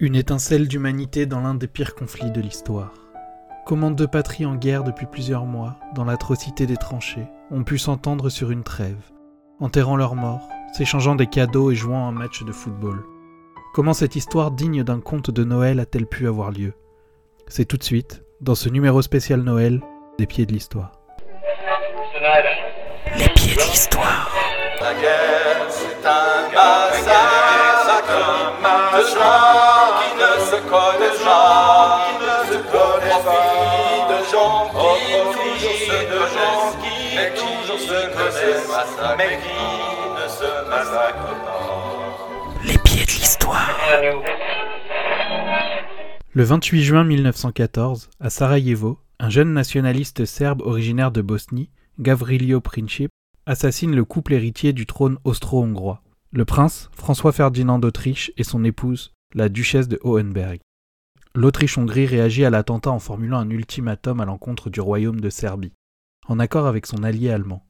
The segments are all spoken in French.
Une étincelle d'humanité dans l'un des pires conflits de l'histoire. Comment deux patries en guerre depuis plusieurs mois, dans l'atrocité des tranchées, ont pu s'entendre sur une trêve, enterrant leurs morts, s'échangeant des cadeaux et jouant un match de football. Comment cette histoire digne d'un conte de Noël a-t-elle pu avoir lieu? C'est tout de suite, dans ce numéro spécial Noël, des pieds de l'histoire. Les pieds de l'histoire. La guerre, c'est un massacre Les pieds de l'histoire. Le 28 juin 1914, à Sarajevo, un jeune nationaliste serbe originaire de Bosnie, Gavrilio Princip, assassine le couple héritier du trône austro-hongrois, le prince François Ferdinand d'Autriche et son épouse, la duchesse de Hohenberg. L'Autriche-Hongrie réagit à l'attentat en formulant un ultimatum à l'encontre du royaume de Serbie, en accord avec son allié allemand.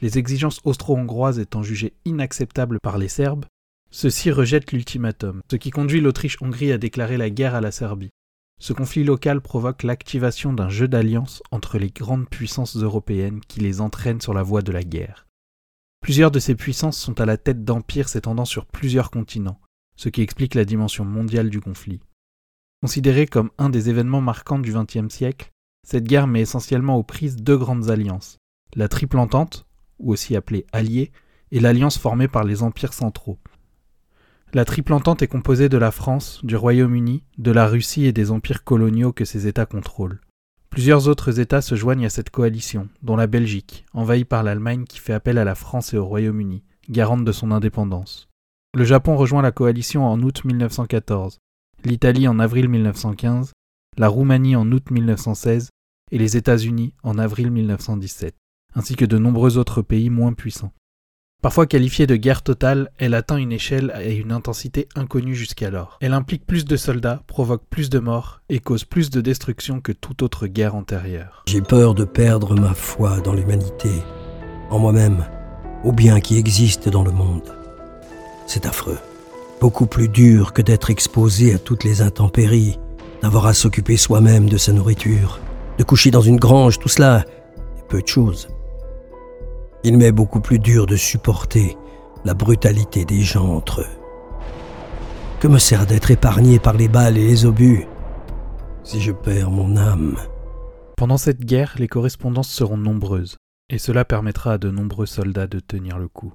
Les exigences austro-hongroises étant jugées inacceptables par les Serbes, ceux-ci rejettent l'ultimatum, ce qui conduit l'Autriche-Hongrie à déclarer la guerre à la Serbie. Ce conflit local provoque l'activation d'un jeu d'alliance entre les grandes puissances européennes qui les entraîne sur la voie de la guerre. Plusieurs de ces puissances sont à la tête d'empires s'étendant sur plusieurs continents, ce qui explique la dimension mondiale du conflit. Considérée comme un des événements marquants du XXe siècle, cette guerre met essentiellement aux prises deux grandes alliances, la Triple Entente, ou aussi appelée Alliée, et l'alliance formée par les empires centraux. La Triple Entente est composée de la France, du Royaume-Uni, de la Russie et des empires coloniaux que ces États contrôlent. Plusieurs autres États se joignent à cette coalition, dont la Belgique, envahie par l'Allemagne qui fait appel à la France et au Royaume-Uni, garante de son indépendance. Le Japon rejoint la coalition en août 1914, l'Italie en avril 1915, la Roumanie en août 1916 et les États-Unis en avril 1917, ainsi que de nombreux autres pays moins puissants. Parfois qualifiée de guerre totale, elle atteint une échelle et une intensité inconnues jusqu'alors. Elle implique plus de soldats, provoque plus de morts et cause plus de destruction que toute autre guerre antérieure. J'ai peur de perdre ma foi dans l'humanité, en moi-même, au bien qui existe dans le monde. C'est affreux. Beaucoup plus dur que d'être exposé à toutes les intempéries, d'avoir à s'occuper soi-même de sa nourriture, de coucher dans une grange, tout cela est peu de choses. Il m'est beaucoup plus dur de supporter la brutalité des gens entre eux. Que me sert d'être épargné par les balles et les obus si je perds mon âme? Pendant cette guerre, les correspondances seront nombreuses, et cela permettra à de nombreux soldats de tenir le coup.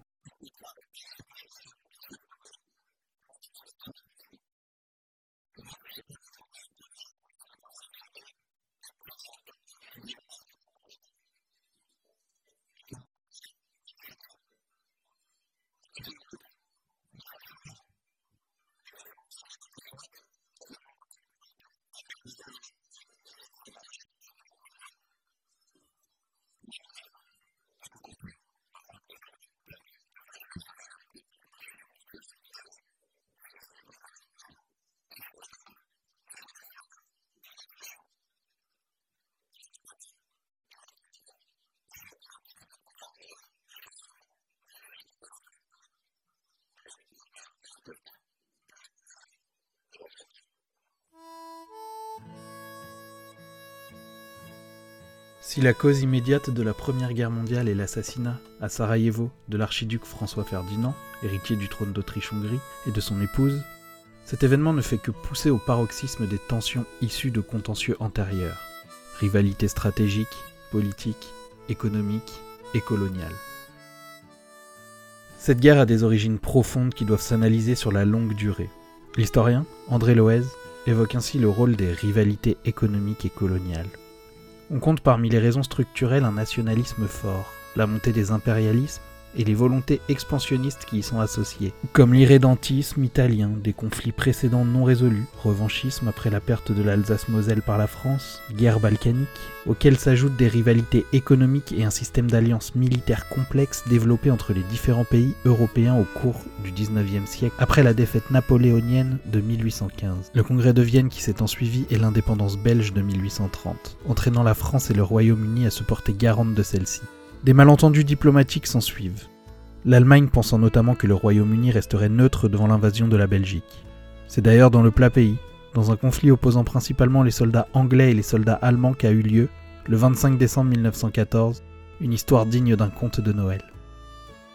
Si la cause immédiate de la Première Guerre mondiale est l'assassinat, à Sarajevo, de l'archiduc François Ferdinand, héritier du trône d'Autriche-Hongrie, et de son épouse, cet événement ne fait que pousser au paroxysme des tensions issues de contentieux antérieurs, rivalités stratégiques, politiques, économiques et coloniales. Cette guerre a des origines profondes qui doivent s'analyser sur la longue durée. L'historien, André Loez, évoque ainsi le rôle des rivalités économiques et coloniales. On compte parmi les raisons structurelles un nationalisme fort, la montée des impérialismes et les volontés expansionnistes qui y sont associées, comme l'irrédentisme italien, des conflits précédents non résolus, revanchisme après la perte de l'Alsace-Moselle par la France, guerre balkanique, auxquelles s'ajoutent des rivalités économiques et un système d'alliances militaires complexes développé entre les différents pays européens au cours du 19e siècle, après la défaite napoléonienne de 1815, le congrès de Vienne qui s'est ensuivi et l'indépendance belge de 1830, entraînant la France et le Royaume-Uni à se porter garante de celle-ci. Des malentendus diplomatiques s'ensuivent, l'Allemagne pensant notamment que le Royaume-Uni resterait neutre devant l'invasion de la Belgique. C'est d'ailleurs dans le plat pays, dans un conflit opposant principalement les soldats anglais et les soldats allemands qu'a eu lieu, le 25 décembre 1914, une histoire digne d'un conte de Noël.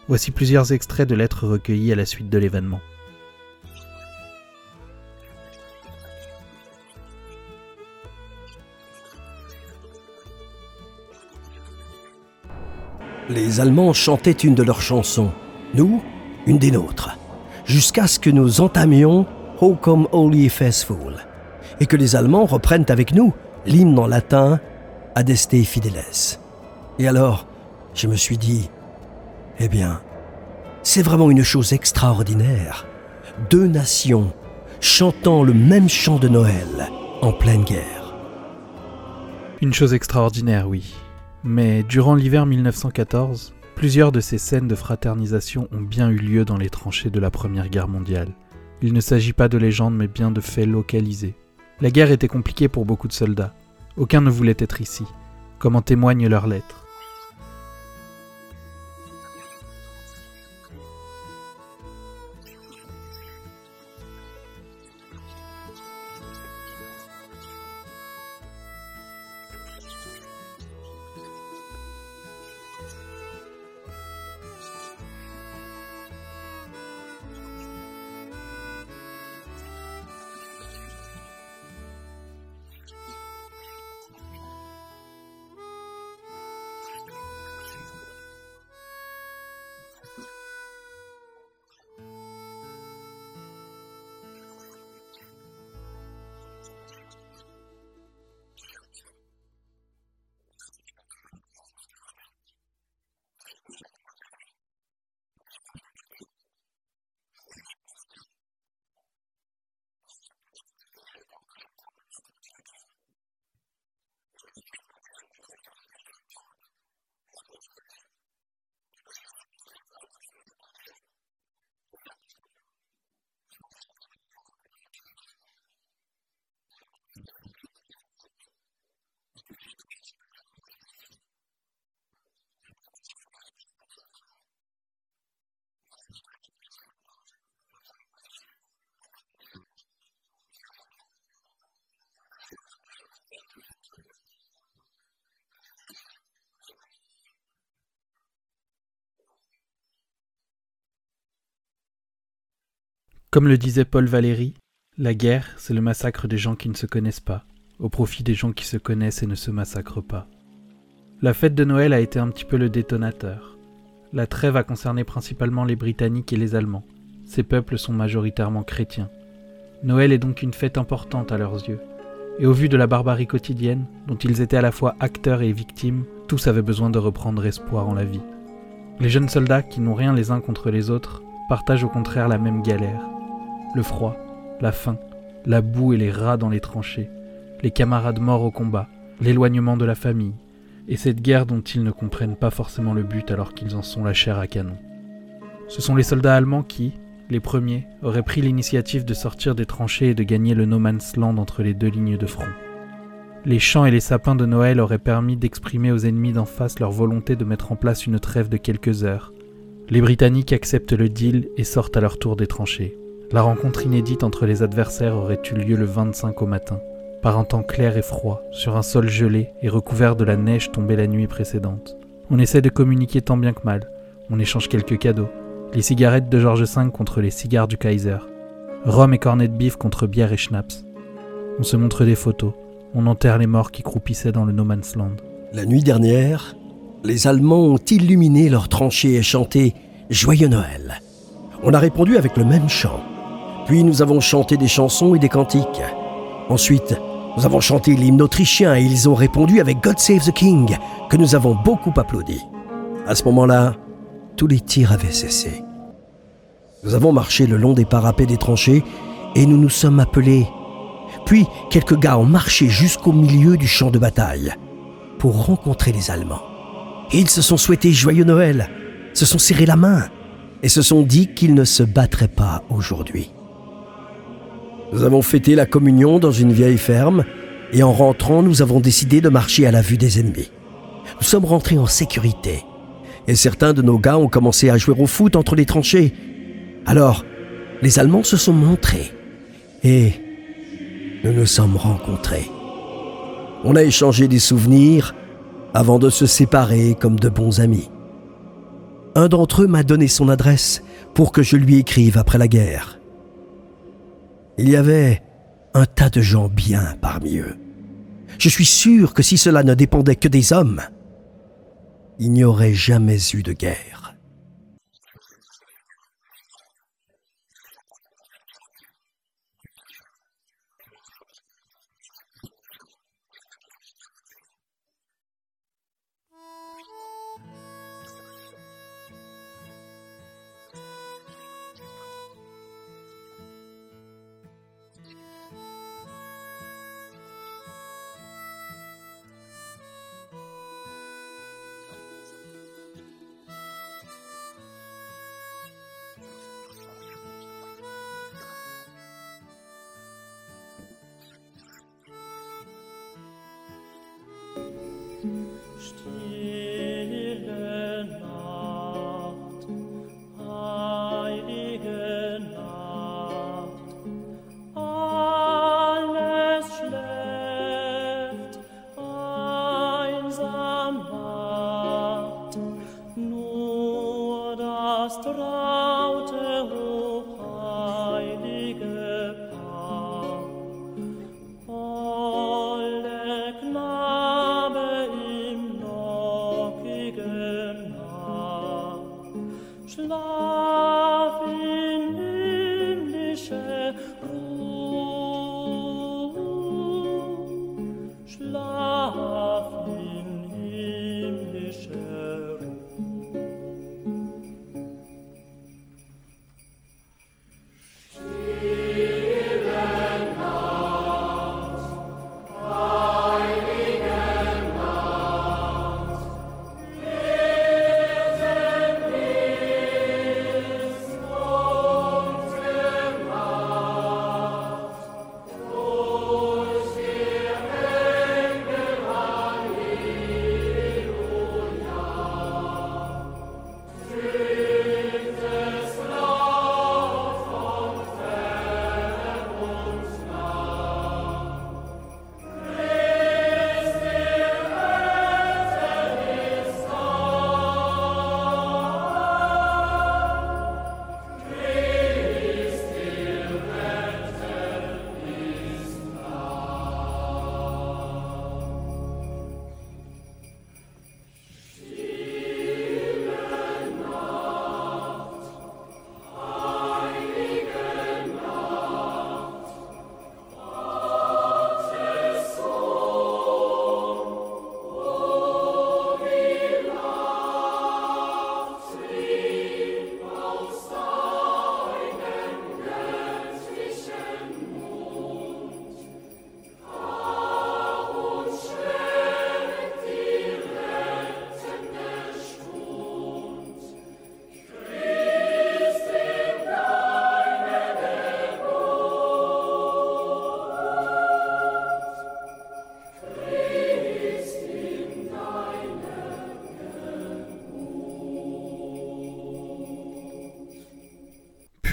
Voici plusieurs extraits de lettres recueillies à la suite de l'événement. Les Allemands chantaient une de leurs chansons, nous, une des nôtres, jusqu'à ce que nous entamions How Come Holy Faithful, et que les Allemands reprennent avec nous l'hymne en latin Adeste Fideles. Et alors, je me suis dit, eh bien, c'est vraiment une chose extraordinaire. Deux nations chantant le même chant de Noël en pleine guerre. Une chose extraordinaire, oui. Mais durant l'hiver 1914, plusieurs de ces scènes de fraternisation ont bien eu lieu dans les tranchées de la Première Guerre mondiale. Il ne s'agit pas de légendes mais bien de faits localisés. La guerre était compliquée pour beaucoup de soldats. Aucun ne voulait être ici, comme en témoignent leurs lettres. Comme le disait Paul Valéry, la guerre, c'est le massacre des gens qui ne se connaissent pas, au profit des gens qui se connaissent et ne se massacrent pas. La fête de Noël a été un petit peu le détonateur. La trêve a concerné principalement les Britanniques et les Allemands. Ces peuples sont majoritairement chrétiens. Noël est donc une fête importante à leurs yeux. Et au vu de la barbarie quotidienne, dont ils étaient à la fois acteurs et victimes, tous avaient besoin de reprendre espoir en la vie. Les jeunes soldats, qui n'ont rien les uns contre les autres, partagent au contraire la même galère le froid, la faim, la boue et les rats dans les tranchées, les camarades morts au combat, l'éloignement de la famille, et cette guerre dont ils ne comprennent pas forcément le but alors qu'ils en sont la chair à canon. Ce sont les soldats allemands qui, les premiers, auraient pris l'initiative de sortir des tranchées et de gagner le no man's land entre les deux lignes de front. Les chants et les sapins de Noël auraient permis d'exprimer aux ennemis d'en face leur volonté de mettre en place une trêve de quelques heures. Les Britanniques acceptent le deal et sortent à leur tour des tranchées. La rencontre inédite entre les adversaires aurait eu lieu le 25 au matin, par un temps clair et froid, sur un sol gelé et recouvert de la neige tombée la nuit précédente. On essaie de communiquer tant bien que mal, on échange quelques cadeaux, les cigarettes de George V contre les cigares du Kaiser, rhum et cornet de bif contre bière et schnapps. On se montre des photos, on enterre les morts qui croupissaient dans le No Man's Land. La nuit dernière, les Allemands ont illuminé leurs tranchées et chanté Joyeux Noël. On a répondu avec le même chant. Puis nous avons chanté des chansons et des cantiques. Ensuite, nous avons chanté l'hymne autrichien et ils ont répondu avec God Save the King, que nous avons beaucoup applaudi. À ce moment-là, tous les tirs avaient cessé. Nous avons marché le long des parapets des tranchées et nous nous sommes appelés. Puis quelques gars ont marché jusqu'au milieu du champ de bataille pour rencontrer les Allemands. Ils se sont souhaités joyeux Noël, se sont serrés la main et se sont dit qu'ils ne se battraient pas aujourd'hui. Nous avons fêté la communion dans une vieille ferme et en rentrant, nous avons décidé de marcher à la vue des ennemis. Nous sommes rentrés en sécurité et certains de nos gars ont commencé à jouer au foot entre les tranchées. Alors, les Allemands se sont montrés Et nous nous sommes rencontrés. On a échangé des souvenirs avant de se séparer comme de bons amis. Un d'entre eux m'a donné son adresse pour que je lui écrive après la guerre. Il y avait un tas de gens bien parmi eux. Je suis sûr que si cela ne dépendait que des hommes, il n'y aurait jamais eu de guerre. Ghost.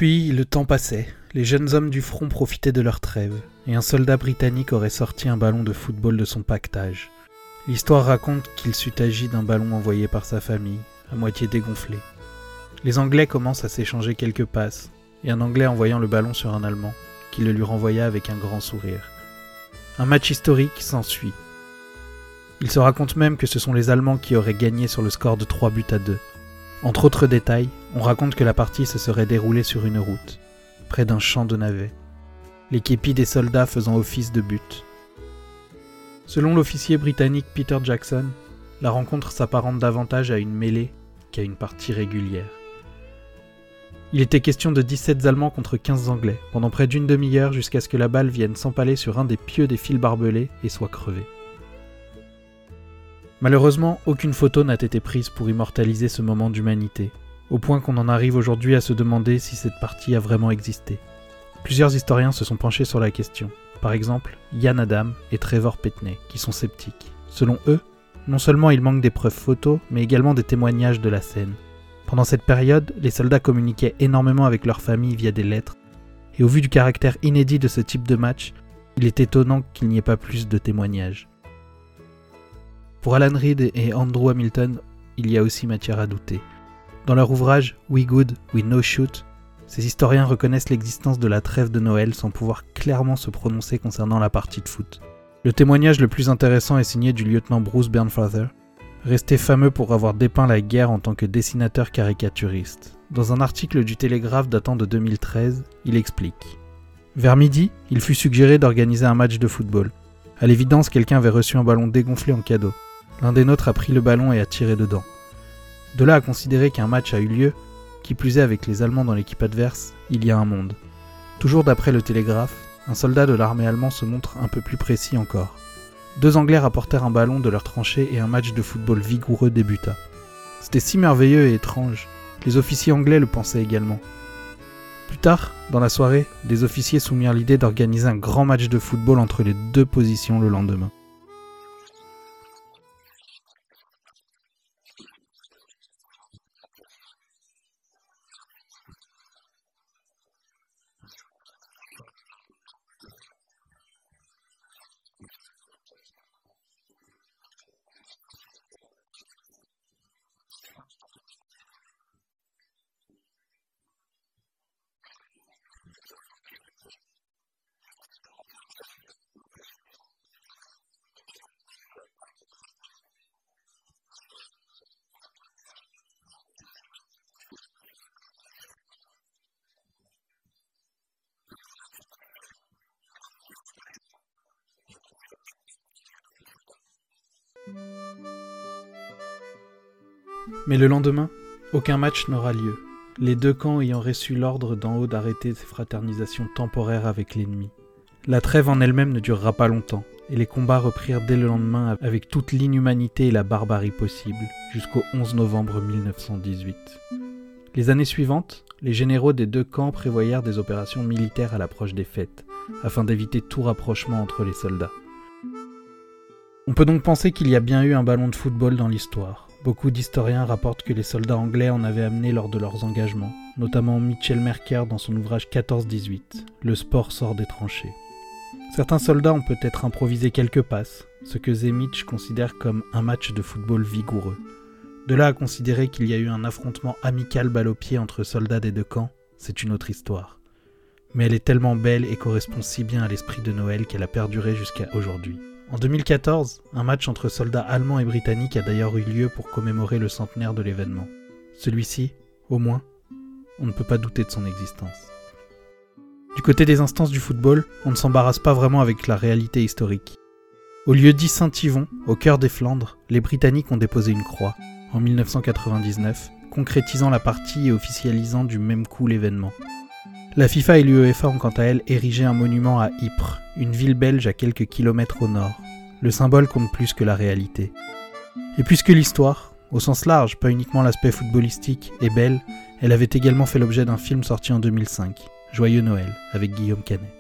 Puis le temps passait, les jeunes hommes du front profitaient de leur trêve, et un soldat britannique aurait sorti un ballon de football de son pactage. L'histoire raconte qu'il s'eût agi d'un ballon envoyé par sa famille, à moitié dégonflé. Les Anglais commencent à s'échanger quelques passes, et un Anglais envoyant le ballon sur un Allemand, qui le lui renvoya avec un grand sourire. Un match historique s'ensuit. Il se raconte même que ce sont les Allemands qui auraient gagné sur le score de 3 buts à 2. Entre autres détails, on raconte que la partie se serait déroulée sur une route, près d'un champ de navets, les képis des soldats faisant office de but. Selon l'officier britannique Peter Jackson, la rencontre s'apparente davantage à une mêlée qu'à une partie régulière. Il était question de 17 Allemands contre 15 Anglais, pendant près d'une demi-heure jusqu'à ce que la balle vienne s'empaler sur un des pieux des fils barbelés et soit crevée. Malheureusement, aucune photo n'a été prise pour immortaliser ce moment d'humanité, au point qu'on en arrive aujourd'hui à se demander si cette partie a vraiment existé. Plusieurs historiens se sont penchés sur la question, par exemple Yann Adam et Trevor Petney, qui sont sceptiques. Selon eux, non seulement il manque des preuves photos, mais également des témoignages de la scène. Pendant cette période, les soldats communiquaient énormément avec leurs familles via des lettres, et au vu du caractère inédit de ce type de match, il est étonnant qu'il n'y ait pas plus de témoignages. Pour Alan Reed et Andrew Hamilton, il y a aussi matière à douter. Dans leur ouvrage We Good, We No Shoot, ces historiens reconnaissent l'existence de la trêve de Noël sans pouvoir clairement se prononcer concernant la partie de foot. Le témoignage le plus intéressant est signé du lieutenant Bruce Bernfather, resté fameux pour avoir dépeint la guerre en tant que dessinateur caricaturiste. Dans un article du Télégraphe datant de 2013, il explique Vers midi, il fut suggéré d'organiser un match de football. À l'évidence, quelqu'un avait reçu un ballon dégonflé en cadeau. L'un des nôtres a pris le ballon et a tiré dedans. De là à considérer qu'un match a eu lieu, qui plus est avec les Allemands dans l'équipe adverse, il y a un monde. Toujours d'après le Télégraphe, un soldat de l'armée allemande se montre un peu plus précis encore. Deux Anglais rapportèrent un ballon de leur tranchée et un match de football vigoureux débuta. C'était si merveilleux et étrange. Les officiers anglais le pensaient également. Plus tard, dans la soirée, des officiers soumirent l'idée d'organiser un grand match de football entre les deux positions le lendemain. Mais le lendemain, aucun match n'aura lieu, les deux camps ayant reçu l'ordre d'en haut d'arrêter ces fraternisations temporaires avec l'ennemi. La trêve en elle-même ne durera pas longtemps, et les combats reprirent dès le lendemain avec toute l'inhumanité et la barbarie possible, jusqu'au 11 novembre 1918. Les années suivantes, les généraux des deux camps prévoyèrent des opérations militaires à l'approche des fêtes, afin d'éviter tout rapprochement entre les soldats. On peut donc penser qu'il y a bien eu un ballon de football dans l'histoire. Beaucoup d'historiens rapportent que les soldats anglais en avaient amené lors de leurs engagements, notamment Mitchell Merker dans son ouvrage 14-18, Le sport sort des tranchées. Certains soldats ont peut-être improvisé quelques passes, ce que Zemitch considère comme un match de football vigoureux. De là à considérer qu'il y a eu un affrontement amical balle au pied entre soldats des deux camps, c'est une autre histoire. Mais elle est tellement belle et correspond si bien à l'esprit de Noël qu'elle a perduré jusqu'à aujourd'hui. En 2014, un match entre soldats allemands et britanniques a d'ailleurs eu lieu pour commémorer le centenaire de l'événement. Celui-ci, au moins, on ne peut pas douter de son existence. Du côté des instances du football, on ne s'embarrasse pas vraiment avec la réalité historique. Au lieu dit Saint-Yvon, au cœur des Flandres, les Britanniques ont déposé une croix, en 1999, concrétisant la partie et officialisant du même coup l'événement. La FIFA et l'UEFA ont quant à elles érigé un monument à Ypres, une ville belge à quelques kilomètres au nord. Le symbole compte plus que la réalité. Et puisque l'histoire, au sens large, pas uniquement l'aspect footballistique, est belle, elle avait également fait l'objet d'un film sorti en 2005, Joyeux Noël, avec Guillaume Canet.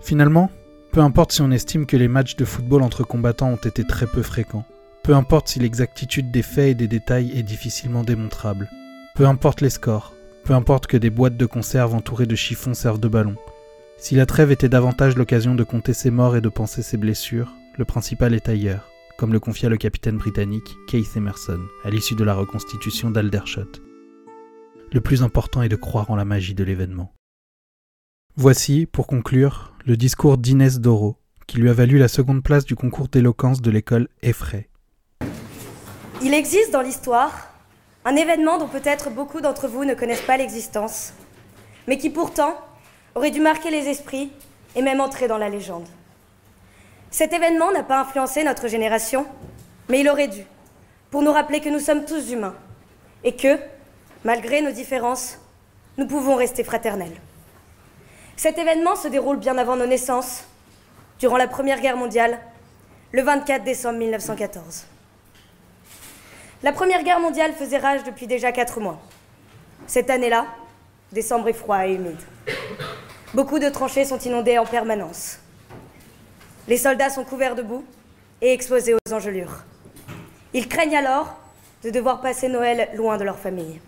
Finalement, peu importe si on estime que les matchs de football entre combattants ont été très peu fréquents, peu importe si l'exactitude des faits et des détails est difficilement démontrable, peu importe les scores, peu importe que des boîtes de conserve entourées de chiffons servent de ballon. Si la trêve était davantage l'occasion de compter ses morts et de penser ses blessures, le principal est ailleurs, comme le confia le capitaine britannique Keith Emerson à l'issue de la reconstitution d'Aldershot. Le plus important est de croire en la magie de l'événement. Voici, pour conclure, le discours d'Inès Doro, qui lui a valu la seconde place du concours d'éloquence de l'école Effray. Il existe dans l'histoire un événement dont peut-être beaucoup d'entre vous ne connaissent pas l'existence, mais qui pourtant aurait dû marquer les esprits et même entrer dans la légende. Cet événement n'a pas influencé notre génération, mais il aurait dû, pour nous rappeler que nous sommes tous humains et que, malgré nos différences, nous pouvons rester fraternels. Cet événement se déroule bien avant nos naissances, durant la Première Guerre mondiale, le 24 décembre 1914. La Première Guerre mondiale faisait rage depuis déjà quatre mois. Cette année-là, décembre est froid et humide. Beaucoup de tranchées sont inondées en permanence. Les soldats sont couverts de boue et exposés aux engelures. Ils craignent alors de devoir passer Noël loin de leur famille.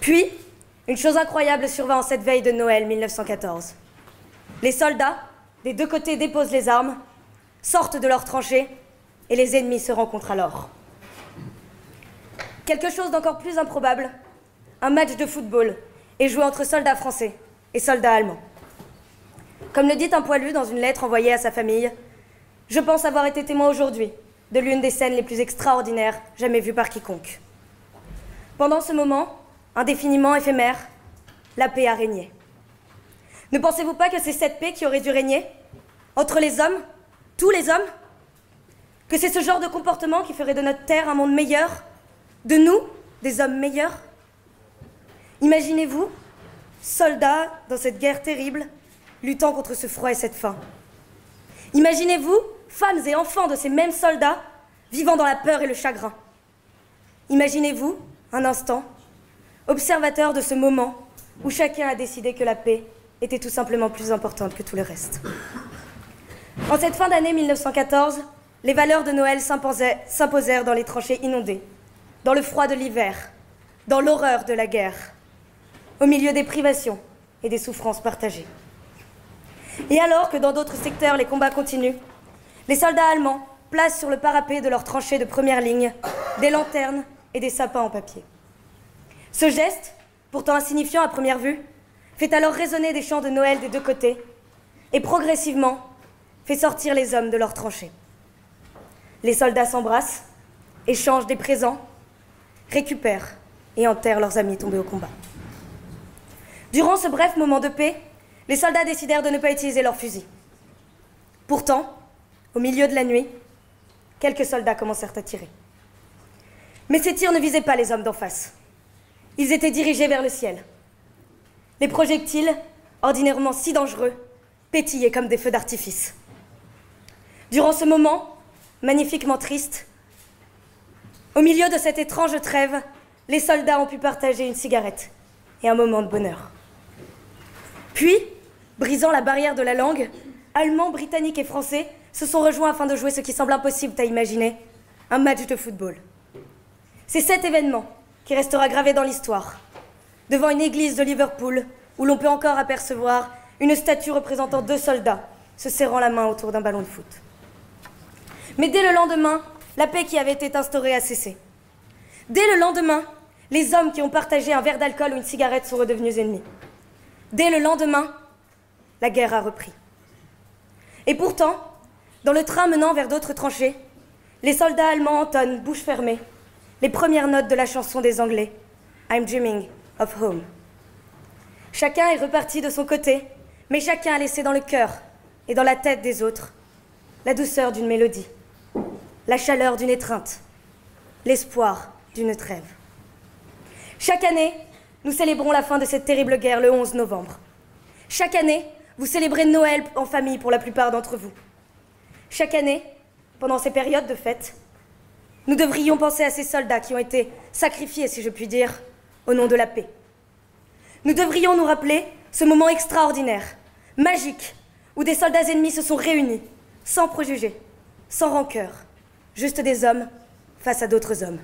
Puis, Une chose incroyable survint en cette veille de Noël 1914. Les soldats, des deux côtés, déposent les armes, sortent de leurs tranchées, et les ennemis se rencontrent alors. Quelque chose d'encore plus improbable, un match de football est joué entre soldats français et soldats allemands. Comme le dit un poilu dans une lettre envoyée à sa famille, je pense avoir été témoin aujourd'hui de l'une des scènes les plus extraordinaires jamais vues par quiconque. Pendant ce moment, indéfiniment éphémère, la paix a régné. Ne pensez-vous pas que c'est cette paix qui aurait dû régner Entre les hommes Tous les hommes? Que c'est ce genre de comportement qui ferait de notre terre un monde meilleur De nous, des hommes meilleurs? Imaginez-vous, soldats dans cette guerre terrible, luttant contre ce froid et cette faim. Imaginez-vous, femmes et enfants de ces mêmes soldats, vivant dans la peur et le chagrin. Imaginez-vous, un instant, observateur de ce moment où chacun a décidé que la paix était tout simplement plus importante que tout le reste. En cette fin d'année 1914, les valeurs de Noël s'imposèrent dans les tranchées inondées, dans le froid de l'hiver, dans l'horreur de la guerre, au milieu des privations et des souffrances partagées. Et alors que dans d'autres secteurs les combats continuent, les soldats allemands placent sur le parapet de leurs tranchées de première ligne des lanternes et des sapins en papier. Ce geste, pourtant insignifiant à première vue, fait alors résonner des chants de Noël des deux côtés et progressivement fait sortir les hommes de leurs tranchées. Les soldats s'embrassent, échangent des présents, récupèrent et enterrent leurs amis tombés au combat. Durant ce bref moment de paix, les soldats décidèrent de ne pas utiliser leurs fusils. Pourtant, au milieu de la nuit, quelques soldats commencèrent à tirer. Mais ces tirs ne visaient pas les hommes d'en face. Ils étaient dirigés vers le ciel. Les projectiles, ordinairement si dangereux, pétillaient comme des feux d'artifice. Durant ce moment, magnifiquement triste, au milieu de cette étrange trêve, les soldats ont pu partager une cigarette et un moment de bonheur. Puis, brisant la barrière de la langue, Allemands, Britanniques et Français se sont rejoints afin de jouer ce qui semble impossible à imaginer, un match de football. C'est cet événement qui restera gravé dans l'histoire, devant une église de Liverpool où l'on peut encore apercevoir une statue représentant deux soldats se serrant la main autour d'un ballon de foot. Mais dès le lendemain, la paix qui avait été instaurée a cessé. Dès le lendemain, les hommes qui ont partagé un verre d'alcool ou une cigarette sont redevenus ennemis. Dès le lendemain, la guerre a repris. Et pourtant, dans le train menant vers d'autres tranchées, les soldats allemands entonnent, bouche fermée, les premières notes de la chanson des Anglais, I'm Dreaming of Home. Chacun est reparti de son côté, mais chacun a laissé dans le cœur et dans la tête des autres la douceur d'une mélodie, la chaleur d'une étreinte, l'espoir d'une trêve. Chaque année, nous célébrons la fin de cette terrible guerre le 11 novembre. Chaque année, vous célébrez Noël en famille pour la plupart d'entre vous. Chaque année, pendant ces périodes de fête, nous devrions penser à ces soldats qui ont été sacrifiés, si je puis dire, au nom de la paix. Nous devrions nous rappeler ce moment extraordinaire, magique, où des soldats ennemis se sont réunis, sans préjugés, sans rancœur, juste des hommes face à d'autres hommes.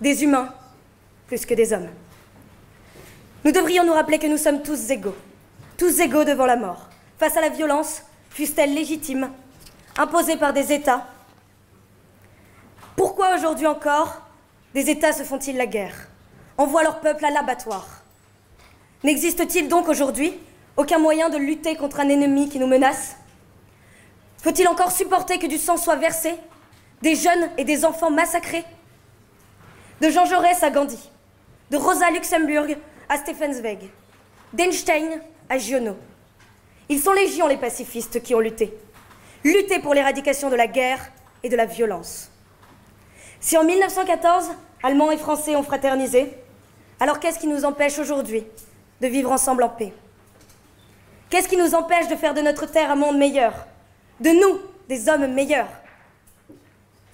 Des humains plus que des hommes. Nous devrions nous rappeler que nous sommes tous égaux, tous égaux devant la mort, face à la violence, fût-elle légitime, imposée par des États. Pourquoi aujourd'hui encore des États se font-ils la guerre, envoient leur peuple à l'abattoir. N'existe-t-il donc aujourd'hui aucun moyen de lutter contre un ennemi qui nous menace? Faut-il encore supporter que du sang soit versé, des jeunes et des enfants massacrés? De Jean Jaurès à Gandhi, de Rosa Luxemburg à Stefan Zweig, d'Einstein à Giono. Ils sont légions les pacifistes qui ont lutté. Lutté pour l'éradication de la guerre et de la violence. Si en 1914, Allemands et Français ont fraternisé, alors qu'est-ce qui nous empêche aujourd'hui de vivre ensemble en paix? Qu'est-ce qui nous empêche de faire de notre terre un monde meilleur? De nous, des hommes meilleurs?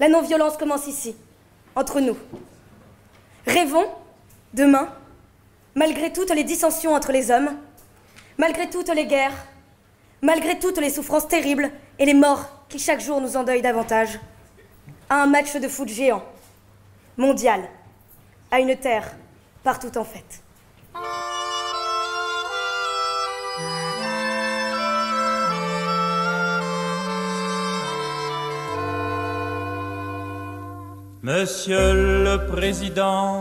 La non-violence commence ici, entre nous. Rêvons, demain, malgré toutes les dissensions entre les hommes, malgré toutes les guerres, malgré toutes les souffrances terribles et les morts qui chaque jour nous endeuillent davantage, à un match de foot géant, mondial, à une terre partout en fête. Monsieur le Président,